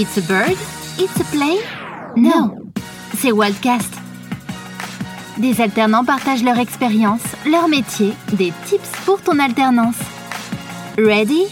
It's a bird? It's a plane? Non, c'est Wildcast. Des alternants partagent leur expérience, leur métier, des tips pour ton alternance. Ready?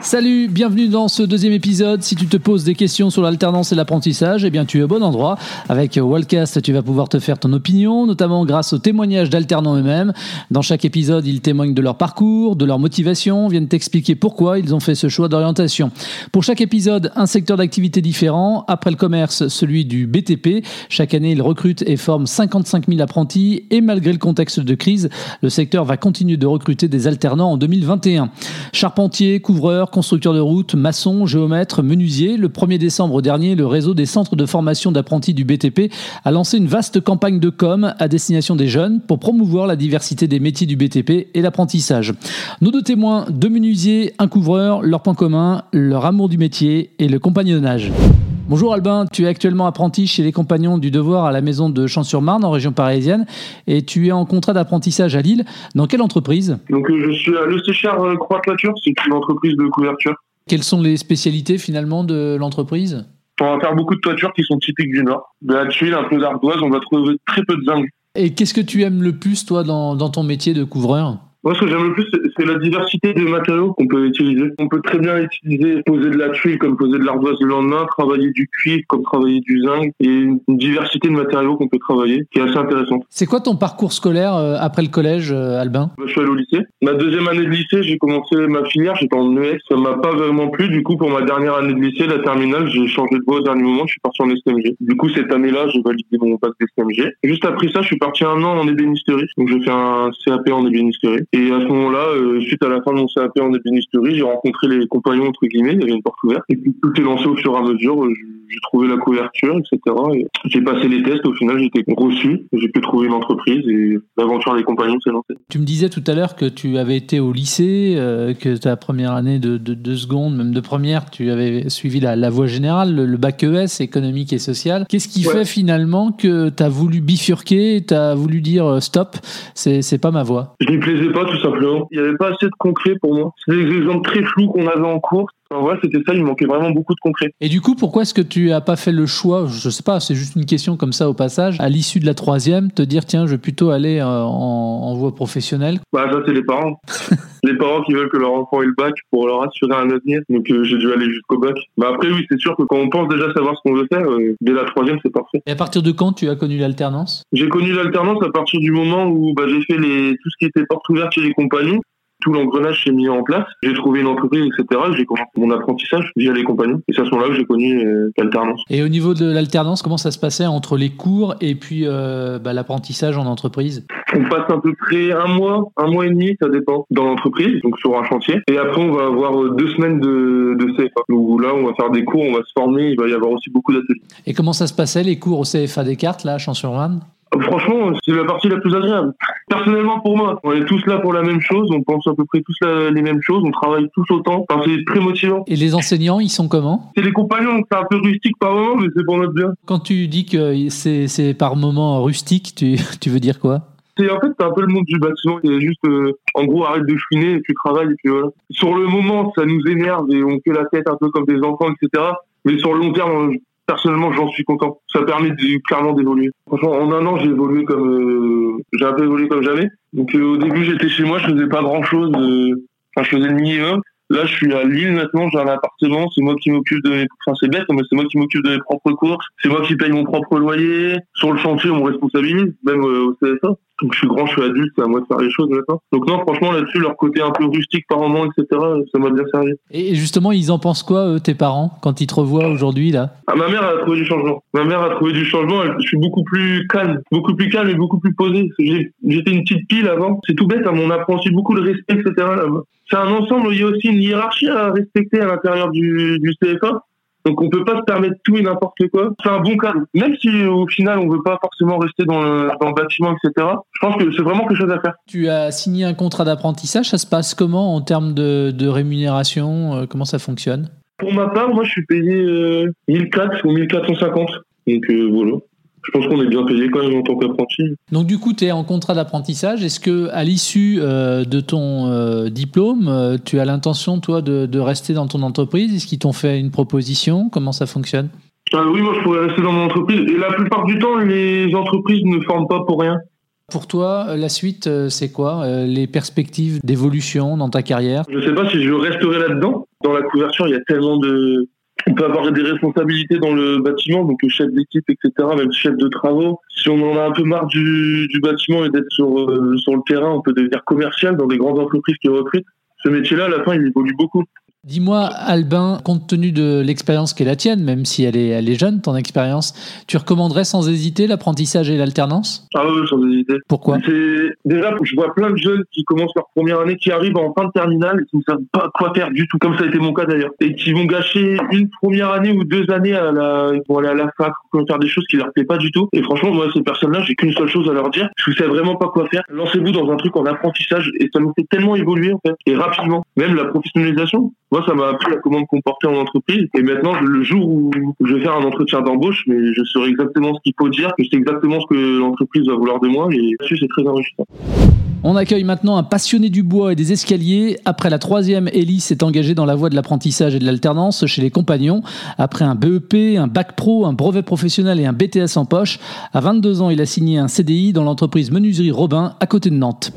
Salut, bienvenue dans ce deuxième épisode. Si tu te poses des questions sur l'alternance et l'apprentissage, eh bien tu es au bon endroit. Avec Wildcast, tu vas pouvoir te faire ton opinion, notamment grâce aux témoignages d'alternants eux-mêmes. Dans chaque épisode, ils témoignent de leur parcours, de leur motivation, viennent t'expliquer pourquoi ils ont fait ce choix d'orientation. Pour chaque épisode, un secteur d'activité différent. Après le commerce, celui du BTP. Chaque année, ils recrutent et forment 55 000 apprentis. Et malgré le contexte de crise, le secteur va continuer de recruter des alternants en 2021. Charpentier, couvreur, constructeur de route, maçon, géomètre, menuisier. Le 1er décembre dernier, le réseau des centres de formation d'apprentis du BTP a lancé une vaste campagne de com à destination des jeunes pour promouvoir la diversité des métiers du BTP et l'apprentissage. Nos deux témoins, deux menuisiers, un couvreur, leur point commun, leur amour du métier et le compagnonnage. Bonjour Albin, tu es actuellement apprenti chez les compagnons du devoir à la maison de Champs-sur-Marne en région parisienne et tu es en contrat d'apprentissage à Lille. Dans quelle entreprise? Donc euh, je suis à Le Séchard euh, Croix-Toiture, c'est une entreprise de couverture. Quelles sont les spécialités finalement de l'entreprise? On va faire beaucoup de toitures qui sont typiques du Nord. De la tuile, un peu d'ardoise, on va trouver très peu de zinc. Et qu'est-ce que tu aimes le plus toi dans, dans ton métier de couvreur? Moi, ce que j'aime le plus, c'est- la diversité des matériaux qu'on peut utiliser. On peut très bien utiliser, poser de la tuile comme poser de l'ardoise le lendemain, travailler du cuivre comme travailler du zinc, et une une diversité de matériaux qu'on peut travailler, qui est assez intéressante. C'est quoi ton parcours scolaire euh, après le collège, euh, Albin? Je suis allé au lycée. Ma deuxième année de lycée, j'ai commencé ma filière, j'étais en ES. Ça m'a pas vraiment plu. Du coup, pour ma dernière année de lycée, la terminale, j'ai changé de voie au dernier moment, je suis parti en STMG. Du coup, cette année-là, j'ai validé mon bac d'STMG. Juste après ça, je suis parti un an en ébénisterie. Donc, j'ai fait un CAP en ébénisterie. Et à ce moment-là, euh, suite à la fin de mon CAP en ébénisterie, j'ai rencontré les compagnons, entre guillemets, il y avait une porte ouverte. Et puis, tout est lancé au fur et à mesure. Euh, J'ai trouvé la couverture, etc. Et j'ai passé les tests. Au final, j'ai été reçu. J'ai pu trouver une entreprise et l'aventure des compagnons s'est lancée. Tu me disais tout à l'heure que tu avais été au lycée, euh, que ta première année de, de, de seconde, même de première, tu avais suivi la, la voie générale, le, le bac ES, économique et social. Qu'est-ce qui Ouais. fait finalement que tu as voulu bifurquer, tu as voulu dire stop, c'est c'est pas ma voie? Je n'y plaisais pas tout simplement. Il n'y avait pas assez de concret pour moi. C'était des exemples très flous qu'on avait en cours. Voilà, c'était ça, il manquait vraiment beaucoup de concret. Et du coup, pourquoi est-ce que tu as pas fait le choix, je sais pas, c'est juste une question comme ça au passage, à l'issue de la troisième, te dire tiens, je vais plutôt aller euh, en, en voie professionnelle? Bah ça c'est les parents. les parents qui veulent que leur enfant ait le bac pour leur assurer un avenir. Donc euh, j'ai dû aller jusqu'au bac. Bah après oui, c'est sûr que quand on pense déjà savoir ce qu'on veut faire, euh, dès la troisième c'est parfait. Et à partir de quand tu as connu l'alternance? J'ai connu l'alternance à partir du moment où bah, j'ai fait les tout ce qui était porte ouverte chez les compagnons. Tout l'engrenage s'est mis en place. J'ai trouvé une entreprise, etc. J'ai commencé mon apprentissage via les compagnons. Et c'est à ce moment-là que j'ai connu euh, l'alternance. Et au niveau de l'alternance, comment ça se passait entre les cours et puis euh, bah, l'apprentissage en entreprise? On passe à peu près un mois, un mois et demi, ça dépend, dans l'entreprise, donc sur un chantier. Et après, on va avoir euh, deux semaines de, de CFA. Où là, on va faire des cours, on va se former, il va y avoir aussi beaucoup d'ateliers. Et comment ça se passait les cours au CFA Descartes, là, à Champs-sur-Marne? Franchement, c'est la partie la plus agréable. Personnellement, pour moi, on est tous là pour la même chose, on pense à peu près tous la- les mêmes choses, on travaille tous autant. Enfin, c'est très motivant. Et les enseignants, ils sont comment? C'est les compagnons, c'est un peu rustique par moment, mais c'est pour notre bien. Quand tu dis que c'est par moments rustique, tu, tu veux dire quoi? C'est en fait c'est un peu le monde du bâtiment. C'est juste euh, en gros arrête de chouiner et tu travailles et puis voilà. Sur le moment ça nous énerve et on fait la tête un peu comme des enfants etc. Mais sur le long terme personnellement j'en suis content. Ça permet clairement d'évoluer. Franchement en un an j'ai évolué comme euh, j'ai un peu évolué comme jamais. Donc euh, au début j'étais chez moi je faisais pas grand chose. Enfin je faisais le minimum. Là, je suis à Lille maintenant, j'ai un appartement, c'est moi qui m'occupe de mes... Enfin, c'est bête, mais c'est moi qui m'occupe de mes propres courses, c'est moi qui paye mon propre loyer. Sur le chantier, on me responsabilise, même euh, au CSA. Donc, je suis grand, je suis adulte, c'est à moi de faire les choses maintenant. Donc, non, franchement, là-dessus, leur côté un peu rustique par moment, etc., ça m'a bien servi. Et justement, ils en pensent quoi, eux, tes parents, quand ils te revoient aujourd'hui, là? Ah, ma mère a trouvé du changement. Ma mère a trouvé du changement. elle- Je suis beaucoup plus calme, beaucoup plus calme et beaucoup plus posé. J'étais une petite pile avant. C'est tout bête. hein, mais on apprend aussi beaucoup le respect, etc. C'est un ensemble. Il y a aussi une hiérarchie à respecter à l'intérieur du, du CFA. Donc on peut pas se permettre tout et n'importe quoi. C'est un bon cadre. Même si au final on veut pas forcément rester dans le, dans le bâtiment, etc. Je pense que c'est vraiment quelque chose à faire. Tu as signé un contrat d'apprentissage, ça se passe comment en termes de, de rémunération? Euh, Comment ça fonctionne? Pour ma part, moi je suis payé euh, 1400 ou 1450. Donc euh, voilà. Je pense qu'on est bien payé quand même en tant qu'apprenti. Donc du coup, tu es en contrat d'apprentissage. Est-ce que à l'issue euh, de ton euh, diplôme, euh, tu as l'intention, toi, de, de, rester dans ton entreprise? Est-ce qu'ils t'ont fait une proposition? Comment ça fonctionne? Oui, moi, je pourrais rester dans mon entreprise. Et la plupart du temps, les entreprises ne forment pas pour rien. Pour toi, la suite, c'est quoi Les perspectives d'évolution dans ta carrière? Je ne sais pas si je resterai là-dedans. Dans la couverture, il y a tellement de, on peut avoir des responsabilités dans le bâtiment, donc chef d'équipe, etc., même chef de travaux. Si on en a un peu marre du, du bâtiment et d'être sur, euh, sur le terrain, on peut devenir commercial dans des grandes entreprises qui recrutent. Ce métier-là, à la fin, il évolue beaucoup. Dis-moi, Albin, compte tenu de l'expérience qui est la tienne, même si elle est, elle est jeune, ton expérience, tu recommanderais sans hésiter l'apprentissage et l'alternance? Ah oui, sans hésiter. Pourquoi? Déjà, je vois plein de jeunes qui commencent leur première année, qui arrivent en fin de terminale et qui ne savent pas quoi faire du tout, comme ça a été mon cas d'ailleurs, et qui vont gâcher une première année ou deux années à la, pour aller à la fac, pour faire des choses qui leur plaisent pas du tout. Et franchement, moi, ces personnes-là, j'ai qu'une seule chose à leur dire, je ne sais vraiment pas quoi faire. Lancez-vous dans un truc en apprentissage et ça nous fait tellement évoluer en fait, et rapidement. Même la professionnalisation, moi, ça m'a appris à comment me comporter en entreprise. Et maintenant, le jour où je vais faire un entretien d'embauche, mais je saurai exactement ce qu'il faut dire, que c'est exactement ce que l'entreprise va vouloir de moi. Et là-dessus, c'est très enrichissant. On accueille maintenant un passionné du bois et des escaliers. Après la troisième, Elie s'est engagé dans la voie de l'apprentissage et de l'alternance chez les compagnons. Après un BEP, un bac pro, un brevet professionnel et un BTS en poche, à 22 ans, il a signé un CDI dans l'entreprise Menuiserie Robin à côté de Nantes.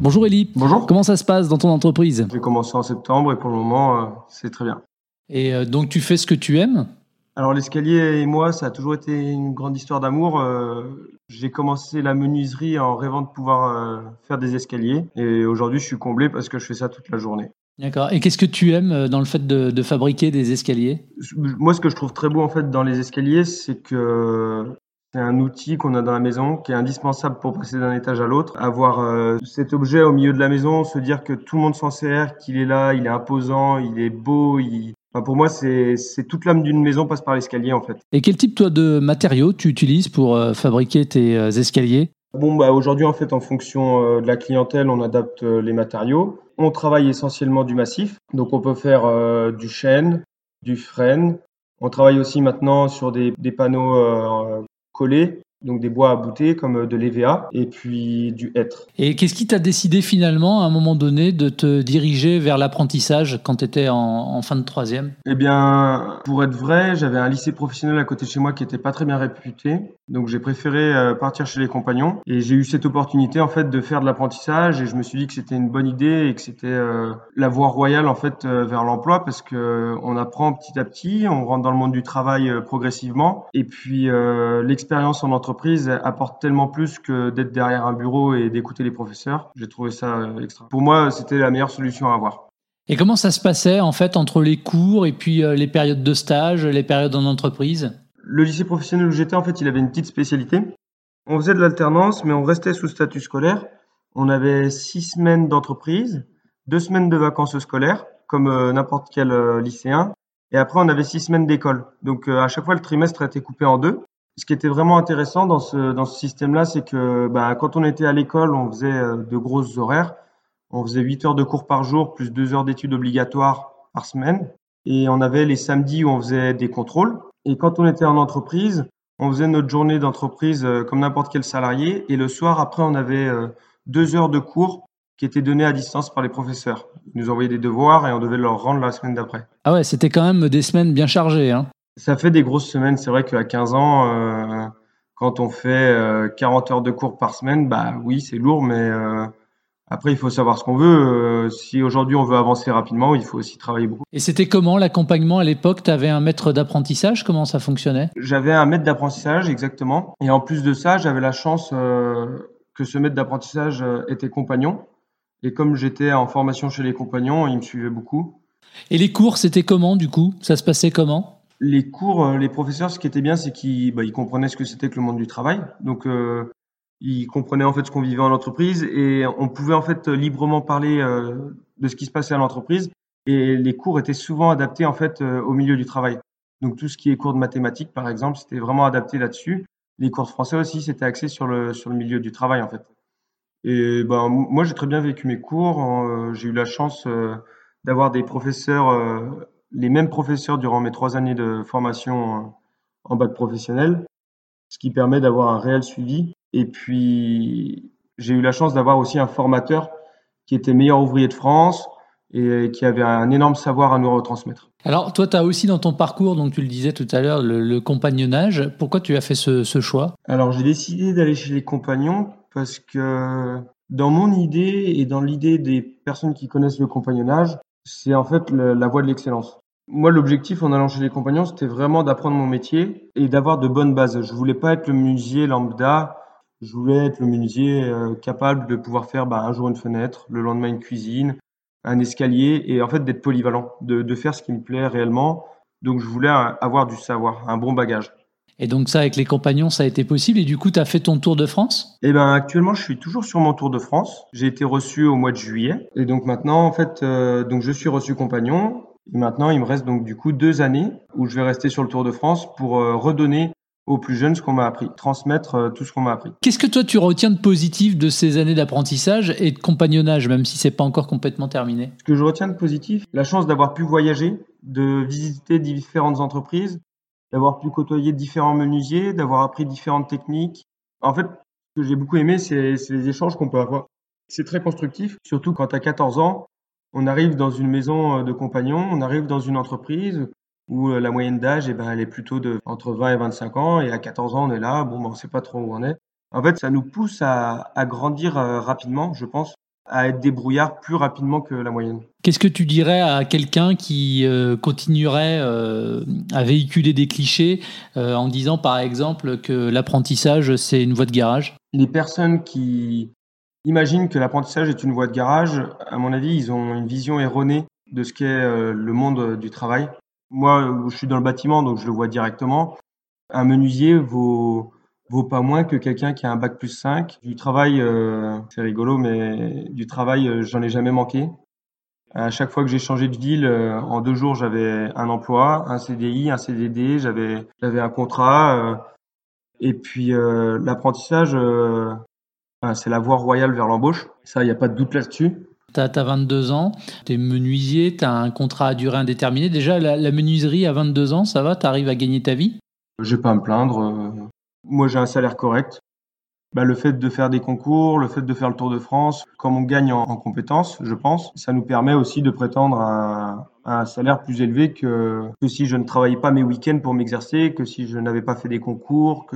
Bonjour Elie. Bonjour. Comment ça se passe dans ton entreprise J'ai commencé en septembre et pour le moment, euh, c'est très bien. Et euh, donc tu fais ce que tu aimes Alors l'escalier et moi, ça a toujours été une grande histoire d'amour. Euh, j'ai commencé la menuiserie en rêvant de pouvoir faire des escaliers et aujourd'hui je suis comblé parce que je fais ça toute la journée. D'accord. Et qu'est-ce que tu aimes dans le fait de, de fabriquer des escaliers? Moi, ce que je trouve très beau en fait dans les escaliers, c'est que c'est un outil qu'on a dans la maison qui est indispensable pour passer d'un étage à l'autre. Avoir euh, cet objet au milieu de la maison, se dire que tout le monde s'en sert, qu'il est là, il est imposant, il est beau. Il... Enfin, pour moi, c'est toute l'âme d'une maison passe par l'escalier en fait. Et quel type toi de matériaux tu utilises pour euh, fabriquer tes euh, escaliers? Bon, bah aujourd'hui en fait, en fonction de la clientèle, on adapte les matériaux. On travaille essentiellement du massif, donc on peut faire du chêne, du frêne. On travaille aussi maintenant sur des, des panneaux collés, donc des bois à bouter comme euh, de l'EVA et puis du hêtre. Et qu'est-ce qui t'a décidé finalement à un moment donné de te diriger vers l'apprentissage quand tu étais en, fin de troisième? Eh bien, pour être vrai, j'avais un lycée professionnel à côté de chez moi qui était pas très bien réputé, donc j'ai préféré euh, partir chez les compagnons. Et j'ai eu cette opportunité en fait de faire de l'apprentissage et je me suis dit que c'était une bonne idée et que c'était euh, la voie royale en fait vers l'emploi parce que on apprend petit à petit, on rentre dans le monde du travail progressivement. Et puis l'expérience en entreprise entreprise apporte tellement plus que d'être derrière un bureau et d'écouter les professeurs. J'ai trouvé ça euh, extra. Pour moi, c'était la meilleure solution à avoir. Et comment ça se passait en fait entre les cours et puis euh, les périodes de stage, les périodes en entreprise? Le lycée professionnel où j'étais, en fait, il avait une petite spécialité. On faisait de l'alternance, mais on restait sous statut scolaire. On avait six semaines d'entreprise, deux semaines de vacances scolaires, comme euh, n'importe quel lycéen. Et après, on avait six semaines d'école. Donc, à chaque fois, le trimestre était coupé en deux ce qui était vraiment intéressant dans ce, système-là, c'est que bah, quand on était à l'école, on faisait euh, de grosses horaires. On faisait 8 heures de cours par jour, plus 2 heures d'études obligatoires par semaine. Et on avait les samedis où on faisait des contrôles. Et quand on était en entreprise, on faisait notre journée d'entreprise euh, comme n'importe quel salarié. Et le soir, après, on avait euh, deux heures de cours qui étaient donnés à distance par les professeurs. Ils nous envoyaient des devoirs et on devait leur rendre la semaine d'après. Ah ouais, c'était quand même des semaines bien chargées. Hein ça fait des grosses semaines. C'est vrai qu'à 15 ans, euh, quand on fait 40 euh, heures de cours par semaine, bah oui, c'est lourd, mais euh, après, il faut savoir ce qu'on veut. si aujourd'hui on veut avancer rapidement, il faut aussi travailler beaucoup. Et c'était comment l'accompagnement à l'époque? Tu avais un maître d'apprentissage? Comment ça fonctionnait? J'avais un maître d'apprentissage, exactement. Et en plus de ça, j'avais la chance que ce maître d'apprentissage était compagnon. Et comme j'étais en formation chez les compagnons, il me suivait beaucoup. Et les cours, c'était comment du coup? Ça se passait comment? Les cours, euh, les professeurs, ce qui était bien, c'est qu'ils bah, ils comprenaient ce que c'était que le monde du travail. Donc, euh, ils comprenaient en fait ce qu'on vivait en entreprise et on pouvait en fait librement parler euh, de ce qui se passait à l'entreprise. Et les cours étaient souvent adaptés en fait euh, au milieu du travail. Donc, tout ce qui est cours de mathématiques, par exemple, c'était vraiment adapté là-dessus. Les cours de français aussi, c'était axé sur le sur le milieu du travail en fait. Et ben moi, j'ai très bien vécu mes cours. j'ai eu la chance d'avoir des professeurs les mêmes professeurs durant mes trois années de formation en bac professionnel. ce qui permet d'avoir un réel suivi. Et puis, j'ai eu la chance d'avoir aussi un formateur qui était meilleur ouvrier de France et qui avait un énorme savoir à nous retransmettre. Alors, toi, tu as aussi dans ton parcours, donc tu le disais tout à l'heure, le, compagnonnage. Pourquoi tu as fait ce, ce choix? Alors, j'ai décidé d'aller chez les compagnons parce que dans mon idée et dans l'idée des personnes qui connaissent le compagnonnage, c'est en fait la voie de l'excellence. Moi, l'objectif en allant chez les compagnons, c'était vraiment d'apprendre mon métier et d'avoir de bonnes bases. Je voulais pas être le menuisier lambda. Je voulais être le menuisier euh, capable de pouvoir faire bah, un jour une fenêtre, le lendemain une cuisine, un escalier et en fait d'être polyvalent, de, de faire ce qui me plaît réellement. Donc je voulais avoir du savoir, un bon bagage. Et donc ça, avec les compagnons, ça a été possible. Et du coup, tu as fait ton tour de France? Eh ben, actuellement, je suis toujours sur mon tour de France. J'ai été reçu au mois de juillet. Et donc maintenant, en fait, euh, donc je suis reçu compagnon. Et maintenant, il me reste donc du coup deux années où je vais rester sur le Tour de France pour euh, redonner aux plus jeunes ce qu'on m'a appris, transmettre euh, tout ce qu'on m'a appris. Qu'est-ce que toi tu retiens de positif de ces années d'apprentissage et de compagnonnage, même si c'est pas encore complètement terminé? Ce que je retiens de positif, la chance d'avoir pu voyager, de visiter différentes entreprises, d'avoir pu côtoyer différents menuisiers, d'avoir appris différentes techniques. En fait, ce que j'ai beaucoup aimé, c'est les échanges qu'on peut avoir. C'est très constructif, surtout quand as 14 ans. On arrive dans une maison euh, de compagnons, on arrive dans une entreprise où euh, la moyenne d'âge, eh ben, elle est plutôt de entre 20 et 25 ans, et à 14 ans, on est là, bon, ben, on sait pas trop où on est. En fait, ça nous pousse à, à grandir euh, rapidement, je pense, à être débrouillard plus rapidement que la moyenne. Qu'est-ce que tu dirais à quelqu'un qui euh, continuerait euh, à véhiculer des clichés euh, en disant par exemple que l'apprentissage c'est une voie de garage? Les personnes qui imaginent que l'apprentissage est une voie de garage, à mon avis, ils ont une vision erronée de ce qu'est le monde du travail. Moi, je suis dans le bâtiment, donc je le vois directement. Un menuisier vaut vaut pas moins que quelqu'un qui a un bac plus 5. Du travail, euh, c'est rigolo, mais du travail, euh, j'en ai jamais manqué. À chaque fois que j'ai changé de ville, euh, en deux jours, j'avais un emploi, un CDI, un CDD, j'avais j'avais un contrat. et puis l'apprentissage, c'est la voie royale vers l'embauche. Ça, il n'y a pas de doute là-dessus. Tu as, 22 ans, tu es menuisier, tu as un contrat à durée indéterminée. Déjà, la, la menuiserie à 22 ans, ça va? Tu arrives à gagner ta vie? Je vais pas me plaindre. Moi, j'ai un salaire correct. Bah, le fait de faire des concours, le fait de faire le Tour de France, comme on gagne en, compétences, je pense, ça nous permet aussi de prétendre à, un salaire plus élevé que, que si je ne travaillais pas mes week-ends pour m'exercer, que si je n'avais pas fait des concours,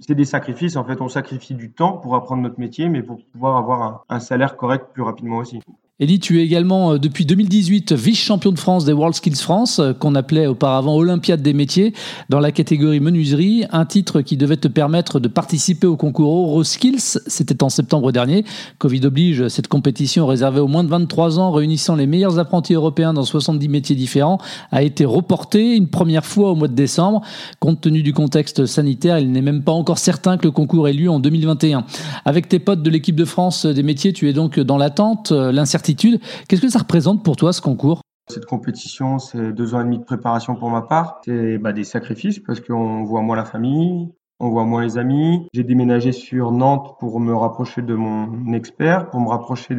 c'est des sacrifices. En fait, on sacrifie du temps pour apprendre notre métier, mais pour pouvoir avoir un salaire correct plus rapidement aussi. Eddie, tu es également euh, depuis 2018 vice-champion de France des World Skills France, euh, qu'on appelait auparavant Olympiade des métiers, dans la catégorie menuiserie, un titre qui devait te permettre de participer au concours EuroSkills. C'était en septembre dernier. Covid oblige, cette compétition réservée aux moins de 23 ans, réunissant les meilleurs apprentis européens dans 70 métiers différents, a été reportée une première fois au mois de décembre. Compte tenu du contexte sanitaire, il n'est même pas encore certain que le concours ait lieu en 2021. Avec tes potes de l'équipe de France des métiers, tu es donc dans l'attente, l'incertitude Qu'est-ce que ça représente pour toi ce concours? Cette compétition, c'est deux ans et demi de préparation pour ma part. C'est bah, des sacrifices parce qu'on voit moins la famille, on voit moins les amis. J'ai déménagé sur Nantes pour me rapprocher de mon expert, pour me rapprocher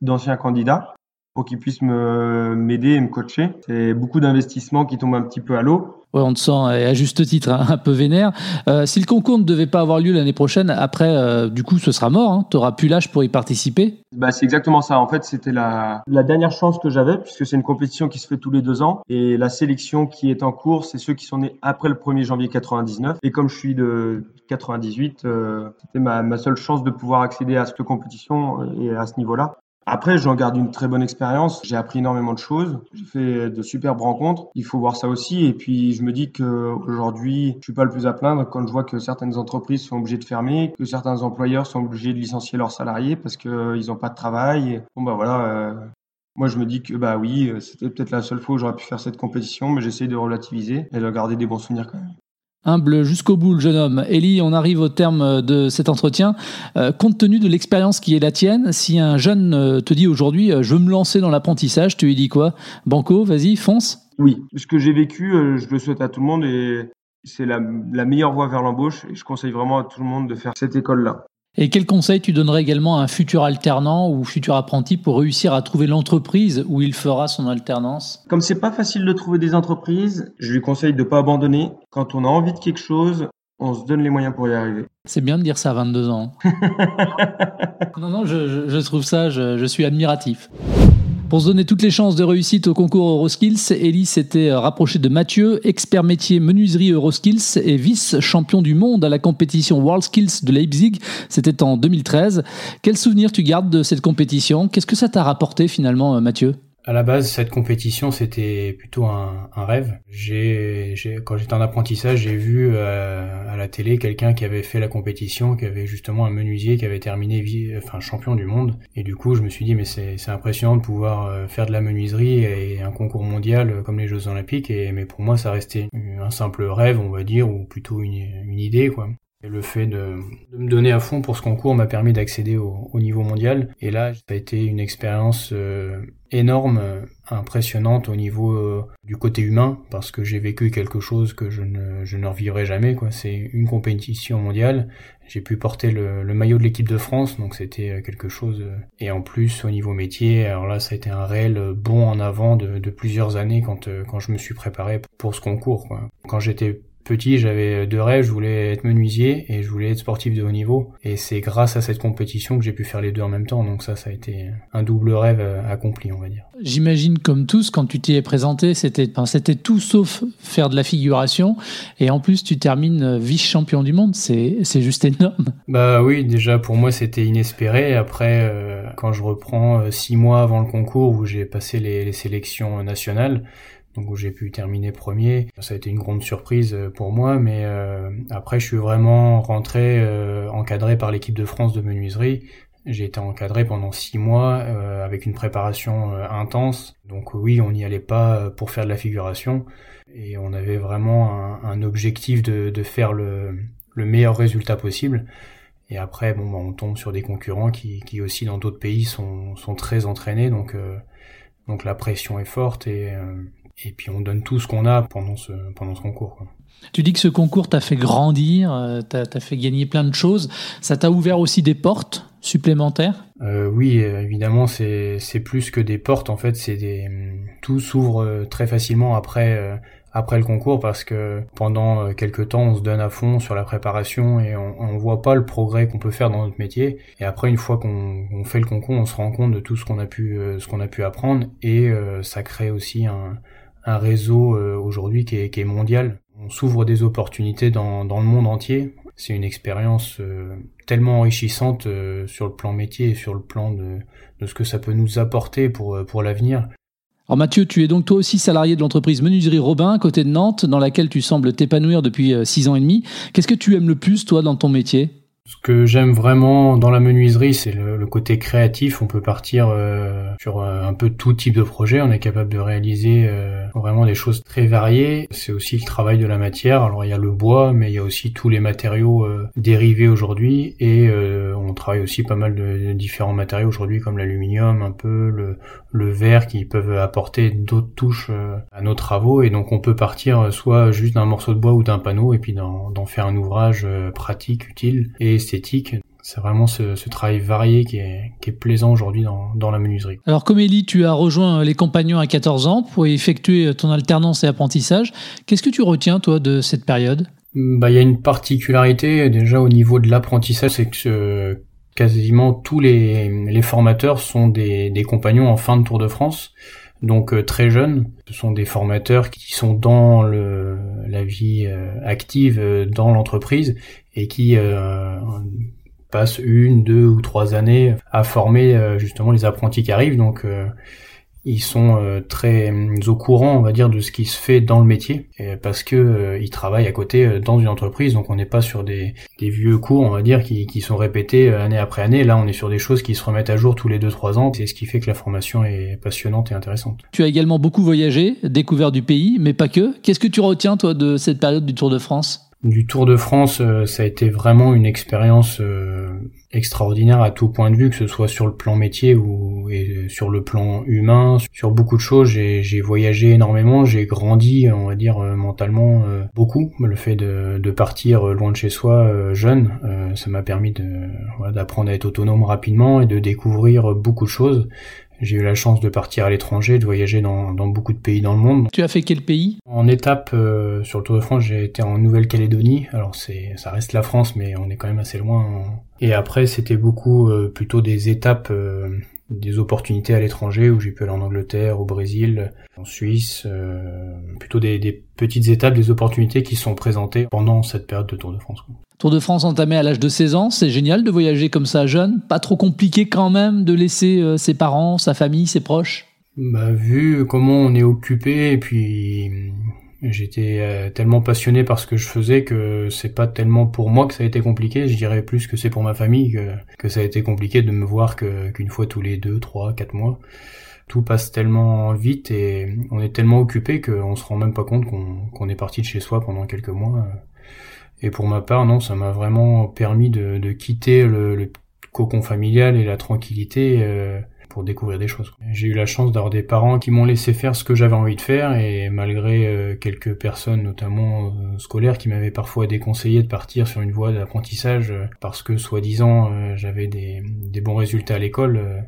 d'anciens candidats, pour qu'ils puissent m'aider et me coacher. C'est beaucoup d'investissements qui tombent un petit peu à l'eau. Ouais, on te sent, à juste titre, hein, un peu vénère. Euh, si le concours ne devait pas avoir lieu l'année prochaine, après, euh, du coup, ce sera mort. Hein. Tu n'auras plus l'âge pour y participer. Bah, c'est exactement ça. En fait, c'était la, la dernière chance que j'avais, puisque c'est une compétition qui se fait tous les deux ans. Et la sélection qui est en cours, c'est ceux qui sont nés après le 1er janvier 99. Et comme je suis de 98, euh, c'était ma, ma seule chance de pouvoir accéder à cette compétition et à ce niveau-là. Après, j'en garde une très bonne expérience. J'ai appris énormément de choses. J'ai fait de superbes rencontres. Il faut voir ça aussi. Et puis, je me dis qu'aujourd'hui, je suis pas le plus à plaindre quand je vois que certaines entreprises sont obligées de fermer, que certains employeurs sont obligés de licencier leurs salariés parce qu'ils n'ont pas de travail. bon, bah voilà. Euh, moi, je me dis que, bah oui, c'était peut-être la seule fois où j'aurais pu faire cette compétition, mais j'essaie de relativiser et de garder des bons souvenirs quand même. Humble jusqu'au bout, le jeune homme. Elie, on arrive au terme de cet entretien. Euh, compte tenu de l'expérience qui est la tienne, si un jeune euh, te dit aujourd'hui euh, je veux me lancer dans l'apprentissage, tu lui dis quoi? Banco, vas-y, fonce Oui, ce que j'ai vécu, je le souhaite à tout le monde et c'est la meilleure voie vers l'embauche et je conseille vraiment à tout le monde de faire cette école-là. Et quel conseil tu donnerais également à un futur alternant ou futur apprenti pour réussir à trouver l'entreprise où il fera son alternance? Comme c'est pas facile de trouver des entreprises, je lui conseille de pas abandonner. Quand on a envie de quelque chose, on se donne les moyens pour y arriver. C'est bien de dire ça à 22 ans. non, non, je, trouve ça, je, suis admiratif. Pour se donner toutes les chances de réussite au concours Euroskills, Ellie s'était rapproché de Mathieu, expert métier menuiserie Euroskills et vice-champion du monde à la compétition WorldSkills de Leipzig. C'était en 2013. Quel souvenir tu gardes de cette compétition? Qu'est-ce que ça t'a rapporté finalement, Mathieu? À la base, cette compétition, c'était plutôt un, un rêve. J'ai, quand j'étais en apprentissage, j'ai vu euh, à la télé quelqu'un qui avait fait la compétition, qui avait justement un menuisier qui avait terminé enfin champion du monde. Et du coup, je me suis dit, mais c'est, c'est impressionnant de pouvoir euh, faire de la menuiserie et un concours mondial euh, comme les Jeux Olympiques. Et mais pour moi, ça restait un simple rêve, on va dire, ou plutôt une, une idée, quoi. Le fait de, me donner à fond pour ce concours m'a permis d'accéder au, au, niveau mondial. Et là, ça a été une expérience euh, énorme, euh, impressionnante au niveau euh, du côté humain, parce que j'ai vécu quelque chose que je ne, je revivrai jamais. Quoi. C'est une compétition mondiale. J'ai pu porter le, maillot de l'équipe de France, donc c'était quelque chose. Et en plus, au niveau métier, alors là, ça a été un réel bond en avant de, de plusieurs années quand, quand je me suis préparé pour ce concours. Quoi. Quand j'étais petit, j'avais deux rêves, je voulais être menuisier et je voulais être sportif de haut niveau. Et c'est grâce à cette compétition que j'ai pu faire les deux en même temps. Donc ça, ça a été un double rêve euh, accompli, on va dire. J'imagine comme tous, quand tu t'y es présenté, c'était, c'était tout sauf faire de la figuration. Et en plus, tu termines vice-champion du monde. C'est, c'est juste énorme. Bah oui, déjà pour moi, c'était inespéré. Après, euh, quand je reprends euh, six mois avant le concours où j'ai passé les, les sélections nationales, donc où j'ai pu terminer premier. Ça a été une grande surprise euh, pour moi, mais euh, après je suis vraiment rentré euh, encadré par l'équipe de France de menuiserie. J'ai été encadré pendant six mois avec une préparation intense. Donc oui, on n'y allait pas pour faire de la figuration et on avait vraiment un, objectif de, de faire le, le, meilleur résultat possible. Et après, bon, bah, on tombe sur des concurrents qui, qui aussi dans d'autres pays sont, sont très entraînés, donc donc la pression est forte et et puis on donne tout ce qu'on a pendant ce, pendant ce concours. Quoi. Tu dis que ce concours t'a fait grandir, euh, t'a fait gagner plein de choses. Ça t'a ouvert aussi des portes supplémentaires? Euh, Oui, évidemment, c'est plus que des portes. En fait, c'est des tout s'ouvre euh, très facilement après après le concours parce que pendant quelques temps on se donne à fond sur la préparation et on, on voit pas le progrès qu'on peut faire dans notre métier et après une fois qu'on fait le concours on se rend compte de tout ce qu'on a pu ce qu'on a pu apprendre et ça crée aussi un, un réseau euh, aujourd'hui qui est, mondial. On s'ouvre des opportunités dans, le monde entier. C'est une expérience euh, tellement enrichissante euh, sur le plan métier et sur le plan de, de ce que ça peut nous apporter pour, pour l'avenir. Alors Mathieu, tu es donc toi aussi salarié de l'entreprise Menuiserie Robin, côté de Nantes, dans laquelle tu sembles t'épanouir depuis six ans et demi. Qu'est-ce que tu aimes le plus, toi, dans ton métier? Ce que j'aime vraiment dans la menuiserie, c'est le, côté créatif. On peut partir euh, sur euh, un peu tout type de projet. On est capable de réaliser euh, vraiment des choses très variées. C'est aussi le travail de la matière. Alors il y a le bois, mais il y a aussi tous les matériaux dérivés aujourd'hui. Et on travaille aussi pas mal de, différents matériaux aujourd'hui, comme l'aluminium, un peu le, le verre, qui peuvent apporter d'autres touches à nos travaux. Et donc on peut partir soit juste d'un morceau de bois ou d'un panneau, et puis d'en faire un ouvrage pratique, utile. Esthétique. C'est vraiment ce, travail varié qui est, plaisant aujourd'hui dans, la menuiserie. Alors comme Ellie, tu as rejoint les compagnons à 14 ans pour effectuer ton alternance et apprentissage. Qu'est-ce que tu retiens toi de cette période? Bah, il y a une particularité déjà au niveau de l'apprentissage, c'est que quasiment tous les, formateurs sont des, compagnons en fin de Tour de France donc euh, très jeunes. Ce sont des formateurs qui sont dans la vie euh, active euh, dans l'entreprise et qui passent une, deux ou trois années à former justement les apprentis qui arrivent. Ils sont euh, très euh, au courant, on va dire, de ce qui se fait dans le métier, parce que euh, ils travaillent à côté dans une entreprise, donc on n'est pas sur des, vieux cours, on va dire, qui, qui, sont répétés année après année. Là, on est sur des choses qui se remettent à jour tous les 2-3 ans. C'est ce qui fait que la formation est passionnante et intéressante. Tu as également beaucoup voyagé, découvert du pays, mais pas que. Qu'est-ce que tu retiens, toi, de cette période du Tour de France? Du Tour de France, euh, ça a été vraiment une expérience euh, extraordinaire à tout point de vue, que ce soit sur le plan métier ou sur le plan humain, sur beaucoup de choses. J'ai voyagé énormément, j'ai grandi, on va dire euh, mentalement beaucoup. Le fait de, partir loin de chez soi jeune, ça m'a permis d'apprendre à être autonome rapidement et de découvrir beaucoup de choses. J'ai eu la chance de partir à l'étranger, de voyager dans, dans, beaucoup de pays dans le monde. Tu as fait quel pays? En étape euh, sur le Tour de France, j'ai été en Nouvelle-Calédonie. Alors c'est, ça reste la France, mais on est quand même assez loin. Et après, c'était beaucoup euh, plutôt des étapes, euh, des opportunités à l'étranger où j'ai pu aller en Angleterre, au Brésil, en Suisse. plutôt des, des, petites étapes, des opportunités qui sont présentées pendant cette période de Tour de France. Tour de France entamé à l'âge de 16 ans, c'est génial de voyager comme ça jeune. Pas trop compliqué quand même de laisser euh, ses parents, sa famille, ses proches? Bah, Vu comment on est occupé, et puis j'étais euh, tellement passionné par ce que je faisais que c'est pas tellement pour moi que ça a été compliqué. Je dirais plus que c'est pour ma famille que, ça a été compliqué de me voir qu'une fois tous les deux, trois, quatre mois. Tout passe tellement vite et on est tellement occupé qu'on se rend même pas compte qu'on est parti de chez soi pendant quelques mois. Et pour ma part, non, ça m'a vraiment permis de, quitter le, le, cocon familial et la tranquillité euh, pour découvrir des choses. J'ai eu la chance d'avoir des parents qui m'ont laissé faire ce que j'avais envie de faire et malgré euh, quelques personnes, notamment euh, scolaires, qui m'avaient parfois déconseillé de partir sur une voie d'apprentissage parce que soi-disant j'avais des, des, bons résultats à l'école.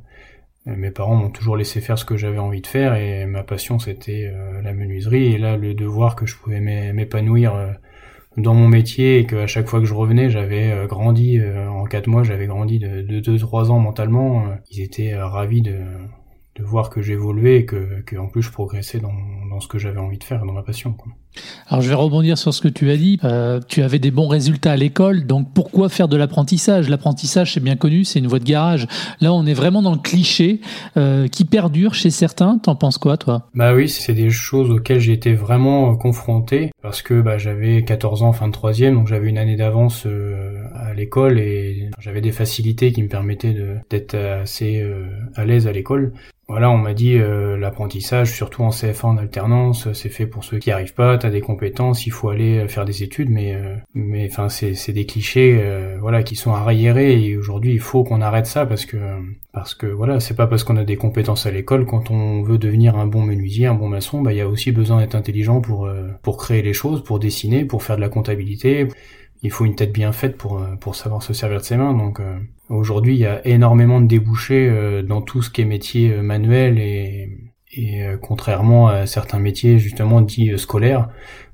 Mes parents m'ont toujours laissé faire ce que j'avais envie de faire et ma passion c'était la menuiserie et là le devoir que je pouvais m'épanouir dans mon métier et qu'à chaque fois que je revenais, j'avais euh, grandi euh, en quatre mois, j'avais grandi de 2-3 ans mentalement. Euh, ils étaient ravis de, de voir que j'évoluais et que, que en plus je progressais dans, dans ce que j'avais envie de faire, dans ma passion. Quoi. Alors je vais rebondir sur ce que tu as dit. Euh, tu avais des bons résultats à l'école, donc pourquoi faire de l'apprentissage? L'apprentissage, c'est bien connu, c'est une voie de garage. Là, on est vraiment dans le cliché euh, qui perdure chez certains. T'en penses quoi, toi? Bah oui, c'est des choses auxquelles j'ai été vraiment confronté parce que bah, j'avais 14 ans, fin de troisième, donc j'avais une année d'avance euh, à l'école et j'avais des facilités qui me permettaient d'être assez euh, à l'aise à l'école. Voilà, on m'a dit euh, l'apprentissage, surtout en CFA en alternance, c'est fait pour ceux qui arrivent pas. T'as des compétences, il faut aller euh, faire des études, mais euh, mais enfin c'est des clichés, voilà, qui sont arriérés. Et aujourd'hui, il faut qu'on arrête ça parce que parce que voilà, c'est pas parce qu'on a des compétences à l'école quand on veut devenir un bon menuisier, un bon maçon, bah il y a aussi besoin d'être intelligent pour pour créer les choses, pour dessiner, pour faire de la comptabilité il faut une tête bien faite pour pour savoir se servir de ses mains. Donc Aujourd'hui, il y a énormément de débouchés euh, dans tout ce qui est métier euh, manuel et, et euh, contrairement à certains métiers justement dits scolaires,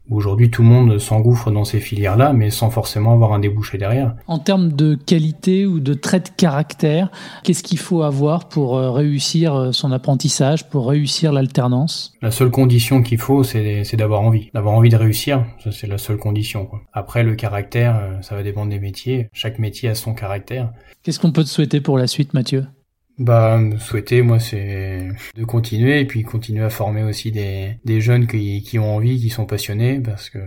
Aujourd'hui, tout le monde s'engouffre dans ces filières-là, mais sans forcément avoir un débouché derrière. En termes de qualité ou de trait de caractère, qu'est-ce qu'il faut avoir pour euh, réussir euh, son apprentissage, pour réussir l'alternance? La seule condition qu'il faut, c'est d'avoir envie. D'avoir envie de réussir, c'est la seule condition. Quoi. Après, le caractère, euh, ça va dépendre des métiers. Chaque métier a son caractère. Qu'est-ce qu'on peut te souhaiter pour la suite, Mathieu? Bah, souhaiter, moi, c'est de continuer et puis continuer à former aussi des, des jeunes qui, qui ont envie, qui sont passionnés, parce que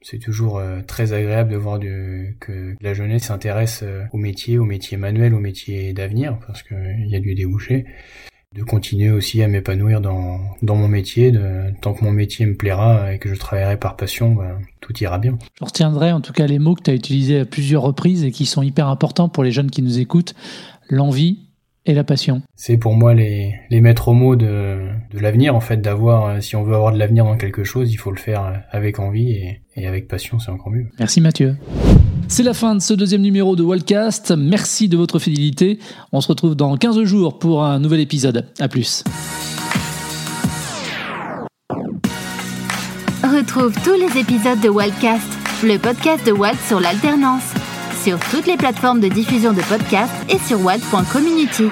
c'est toujours euh, très agréable de voir du, que la jeunesse s'intéresse euh, au métier, au métier manuel, au métier d'avenir, parce qu'il y a du débouché. De continuer aussi à m'épanouir dans, dans mon métier, de, tant que mon métier me plaira et que je travaillerai par passion, bah, tout ira bien. Je retiendrai en tout cas les mots que tu as utilisés à plusieurs reprises et qui sont hyper importants pour les jeunes qui nous écoutent. L'envie, et la passion. C'est pour moi les, les maîtres mots de, de l'avenir, en fait, d'avoir, euh, si on veut avoir de l'avenir dans quelque chose, il faut le faire euh, avec envie et, et avec passion, c'est encore mieux. Merci Mathieu. C'est la fin de ce deuxième numéro de Wildcast. Merci de votre fidélité. On se retrouve dans 15 jours pour un nouvel épisode. À plus. Retrouve tous les épisodes de Wildcast, le podcast de Walt sur l'alternance sur toutes les plateformes de diffusion de podcasts et sur walt.community.